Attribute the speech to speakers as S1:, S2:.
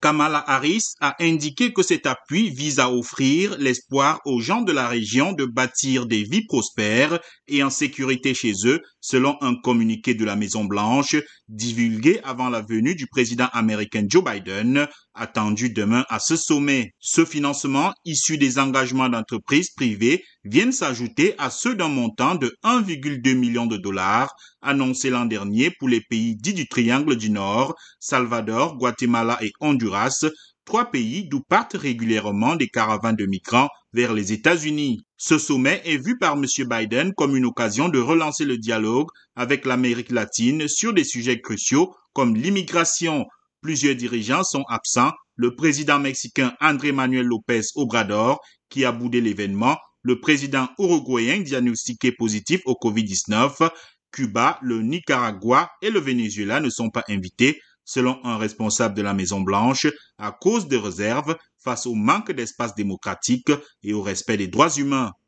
S1: Kamala Harris a indiqué que cet appui vise à offrir l'espoir aux gens de la région de bâtir des vies prospères et en sécurité chez eux, selon un communiqué de la Maison-Blanche divulgué avant la venue du président américain Joe Biden, attendu demain à ce sommet. Ce financement, issu des engagements d'entreprises privées, vient s'ajouter à ceux d'un montant de 1,2 million de dollars annoncé l'an dernier pour les pays dits du Triangle du Nord, Salvador, Guatemala et Honduras, trois pays d'où partent régulièrement des caravanes de migrants vers les États-Unis. Ce sommet est vu par M. Biden comme une occasion de relancer le dialogue avec l'Amérique latine sur des sujets cruciaux comme l'immigration. Plusieurs dirigeants sont absents. Le président mexicain André Manuel López Obrador, qui a boudé l'événement, le président uruguayen diagnostiqué positif au Covid-19, Cuba, le Nicaragua et le Venezuela ne sont pas invités, selon un responsable de la Maison-Blanche, à cause de réserves face au manque d'espace démocratique et au respect des droits humains.